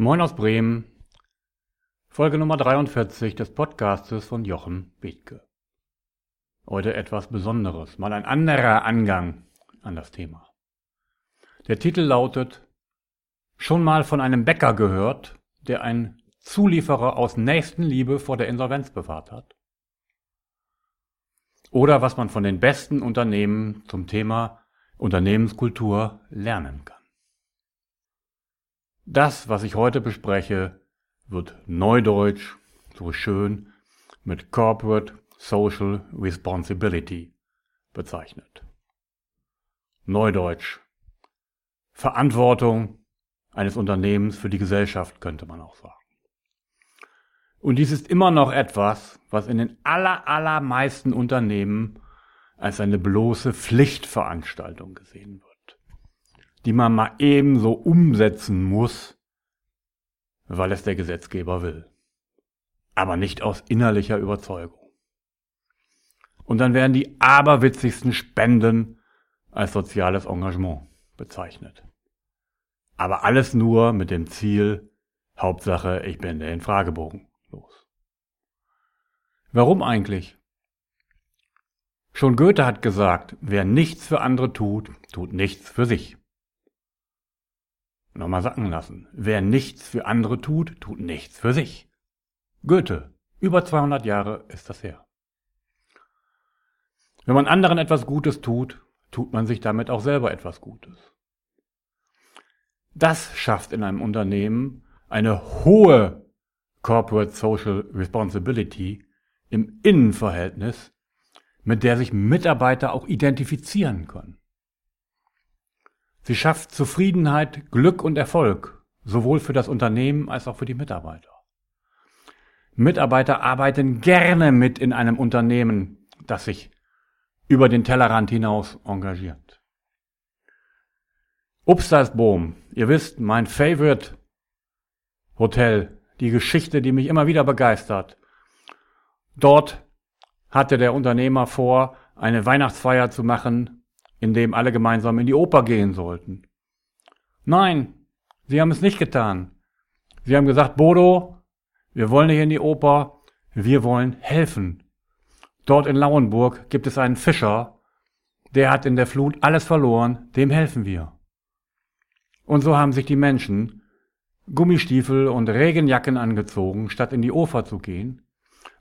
Moin aus Bremen. Folge Nummer 43 des Podcastes von Jochen Bethke. Heute etwas Besonderes, mal ein anderer Angang an das Thema. Der Titel lautet Schon mal von einem Bäcker gehört, der einen Zulieferer aus Nächstenliebe vor der Insolvenz bewahrt hat? Oder was man von den besten Unternehmen zum Thema Unternehmenskultur lernen kann. Das, was ich heute bespreche, wird neudeutsch, so schön, mit Corporate Social Responsibility bezeichnet. Neudeutsch. Verantwortung eines Unternehmens für die Gesellschaft könnte man auch sagen. Und dies ist immer noch etwas, was in den aller, allermeisten Unternehmen als eine bloße Pflichtveranstaltung gesehen wird die man mal ebenso umsetzen muss, weil es der Gesetzgeber will. Aber nicht aus innerlicher Überzeugung. Und dann werden die aberwitzigsten Spenden als soziales Engagement bezeichnet. Aber alles nur mit dem Ziel, Hauptsache, ich bin den Fragebogen los. Warum eigentlich? Schon Goethe hat gesagt, wer nichts für andere tut, tut nichts für sich. Nochmal sacken lassen. Wer nichts für andere tut, tut nichts für sich. Goethe. Über 200 Jahre ist das her. Wenn man anderen etwas Gutes tut, tut man sich damit auch selber etwas Gutes. Das schafft in einem Unternehmen eine hohe Corporate Social Responsibility im Innenverhältnis, mit der sich Mitarbeiter auch identifizieren können. Sie schafft Zufriedenheit, Glück und Erfolg, sowohl für das Unternehmen als auch für die Mitarbeiter. Mitarbeiter arbeiten gerne mit in einem Unternehmen, das sich über den Tellerrand hinaus engagiert. Obstalsboom, ihr wisst, mein Favorite Hotel, die Geschichte, die mich immer wieder begeistert. Dort hatte der Unternehmer vor, eine Weihnachtsfeier zu machen in dem alle gemeinsam in die Oper gehen sollten. Nein, sie haben es nicht getan. Sie haben gesagt, Bodo, wir wollen nicht in die Oper, wir wollen helfen. Dort in Lauenburg gibt es einen Fischer, der hat in der Flut alles verloren, dem helfen wir. Und so haben sich die Menschen Gummistiefel und Regenjacken angezogen, statt in die Oper zu gehen.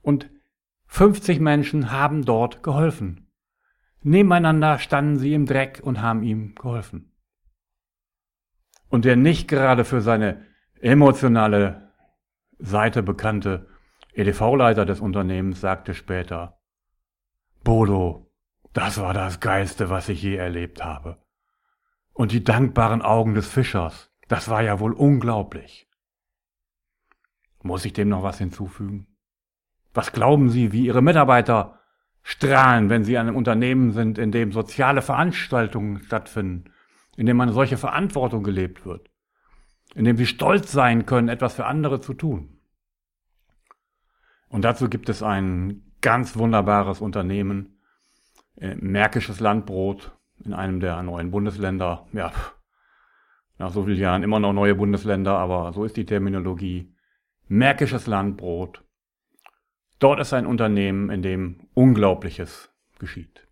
Und 50 Menschen haben dort geholfen. Nebeneinander standen sie im Dreck und haben ihm geholfen. Und der nicht gerade für seine emotionale Seite bekannte EDV-Leiter des Unternehmens sagte später, Bodo, das war das Geiste, was ich je erlebt habe. Und die dankbaren Augen des Fischers, das war ja wohl unglaublich. Muss ich dem noch was hinzufügen? Was glauben Sie, wie Ihre Mitarbeiter strahlen, wenn sie an einem Unternehmen sind, in dem soziale Veranstaltungen stattfinden, in dem eine solche Verantwortung gelebt wird, in dem sie stolz sein können, etwas für andere zu tun. Und dazu gibt es ein ganz wunderbares Unternehmen, äh, Märkisches Landbrot in einem der neuen Bundesländer. Ja, nach so vielen Jahren immer noch neue Bundesländer, aber so ist die Terminologie. Märkisches Landbrot Dort ist ein Unternehmen, in dem Unglaubliches geschieht.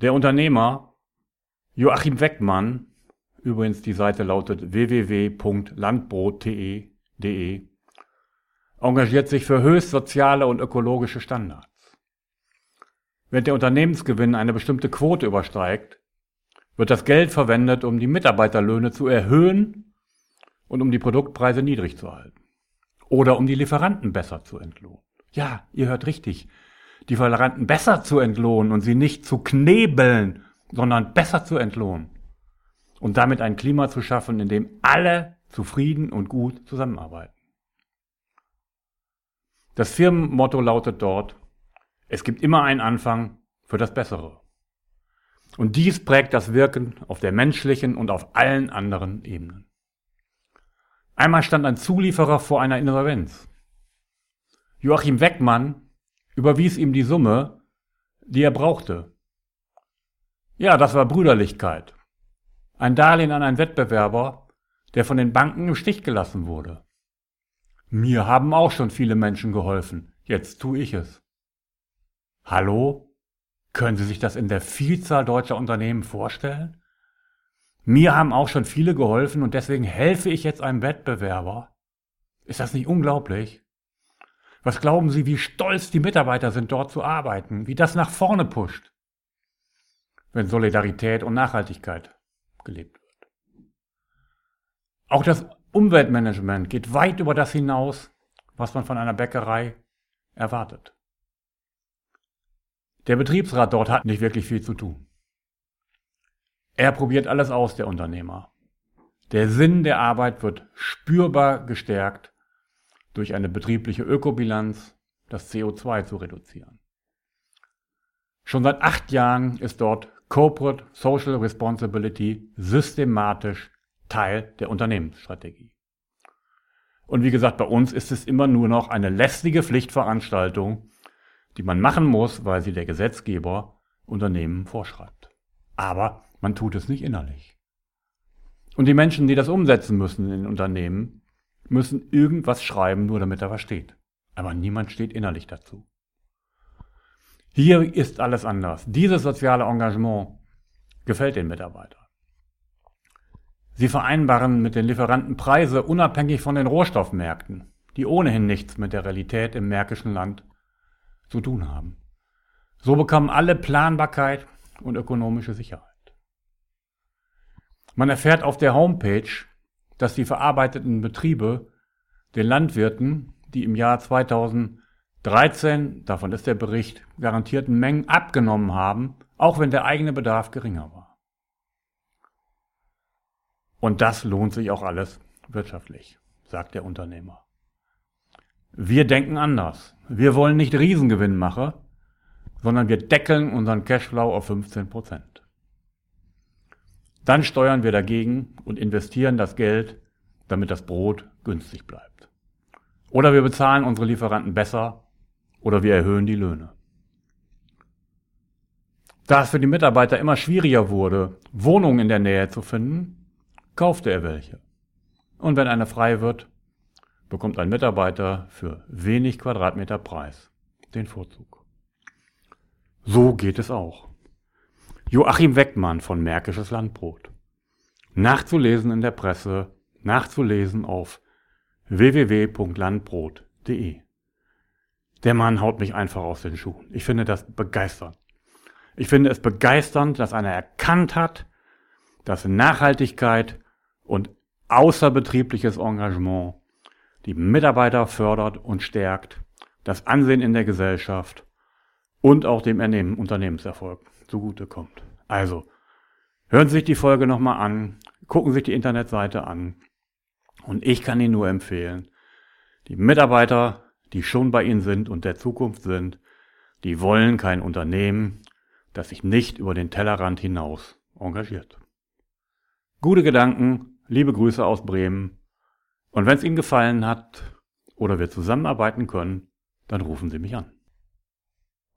Der Unternehmer Joachim Weckmann, übrigens die Seite lautet www.landbrot.de, engagiert sich für höchst soziale und ökologische Standards. Wenn der Unternehmensgewinn eine bestimmte Quote übersteigt, wird das Geld verwendet, um die Mitarbeiterlöhne zu erhöhen und um die Produktpreise niedrig zu halten. Oder um die Lieferanten besser zu entlohnen. Ja, ihr hört richtig. Die Lieferanten besser zu entlohnen und sie nicht zu knebeln, sondern besser zu entlohnen. Und damit ein Klima zu schaffen, in dem alle zufrieden und gut zusammenarbeiten. Das Firmenmotto lautet dort, es gibt immer einen Anfang für das Bessere. Und dies prägt das Wirken auf der menschlichen und auf allen anderen Ebenen. Einmal stand ein Zulieferer vor einer Insolvenz. Joachim Weckmann überwies ihm die Summe, die er brauchte. Ja, das war Brüderlichkeit. Ein Darlehen an einen Wettbewerber, der von den Banken im Stich gelassen wurde. Mir haben auch schon viele Menschen geholfen, jetzt tue ich es. Hallo? Können Sie sich das in der Vielzahl deutscher Unternehmen vorstellen? Mir haben auch schon viele geholfen und deswegen helfe ich jetzt einem Wettbewerber. Ist das nicht unglaublich? Was glauben Sie, wie stolz die Mitarbeiter sind, dort zu arbeiten, wie das nach vorne pusht, wenn Solidarität und Nachhaltigkeit gelebt wird? Auch das Umweltmanagement geht weit über das hinaus, was man von einer Bäckerei erwartet. Der Betriebsrat dort hat nicht wirklich viel zu tun. Er probiert alles aus, der Unternehmer. Der Sinn der Arbeit wird spürbar gestärkt durch eine betriebliche Ökobilanz, das CO2 zu reduzieren. Schon seit acht Jahren ist dort Corporate Social Responsibility systematisch Teil der Unternehmensstrategie. Und wie gesagt, bei uns ist es immer nur noch eine lästige Pflichtveranstaltung, die man machen muss, weil sie der Gesetzgeber Unternehmen vorschreibt. Aber man tut es nicht innerlich. Und die Menschen, die das umsetzen müssen in Unternehmen, müssen irgendwas schreiben, nur damit da was steht. Aber niemand steht innerlich dazu. Hier ist alles anders. Dieses soziale Engagement gefällt den Mitarbeitern. Sie vereinbaren mit den Lieferanten Preise unabhängig von den Rohstoffmärkten, die ohnehin nichts mit der Realität im märkischen Land zu tun haben. So bekommen alle Planbarkeit und ökonomische Sicherheit. Man erfährt auf der Homepage, dass die verarbeiteten Betriebe den Landwirten, die im Jahr 2013, davon ist der Bericht, garantierten Mengen abgenommen haben, auch wenn der eigene Bedarf geringer war. Und das lohnt sich auch alles wirtschaftlich, sagt der Unternehmer. Wir denken anders. Wir wollen nicht Riesengewinn machen, sondern wir deckeln unseren Cashflow auf 15 Prozent. Dann steuern wir dagegen und investieren das Geld, damit das Brot günstig bleibt. Oder wir bezahlen unsere Lieferanten besser oder wir erhöhen die Löhne. Da es für die Mitarbeiter immer schwieriger wurde, Wohnungen in der Nähe zu finden, kaufte er welche. Und wenn eine frei wird, bekommt ein Mitarbeiter für wenig Quadratmeter Preis den Vorzug. So geht es auch. Joachim Weckmann von Märkisches Landbrot. Nachzulesen in der Presse, nachzulesen auf www.landbrot.de. Der Mann haut mich einfach aus den Schuhen. Ich finde das begeisternd. Ich finde es begeisternd, dass einer erkannt hat, dass Nachhaltigkeit und außerbetriebliches Engagement die Mitarbeiter fördert und stärkt, das Ansehen in der Gesellschaft und auch dem Unternehmenserfolg zugutekommt. Also, hören Sie sich die Folge nochmal an, gucken Sie sich die Internetseite an und ich kann Ihnen nur empfehlen, die Mitarbeiter, die schon bei Ihnen sind und der Zukunft sind, die wollen kein Unternehmen, das sich nicht über den Tellerrand hinaus engagiert. Gute Gedanken, liebe Grüße aus Bremen und wenn es Ihnen gefallen hat oder wir zusammenarbeiten können, dann rufen Sie mich an.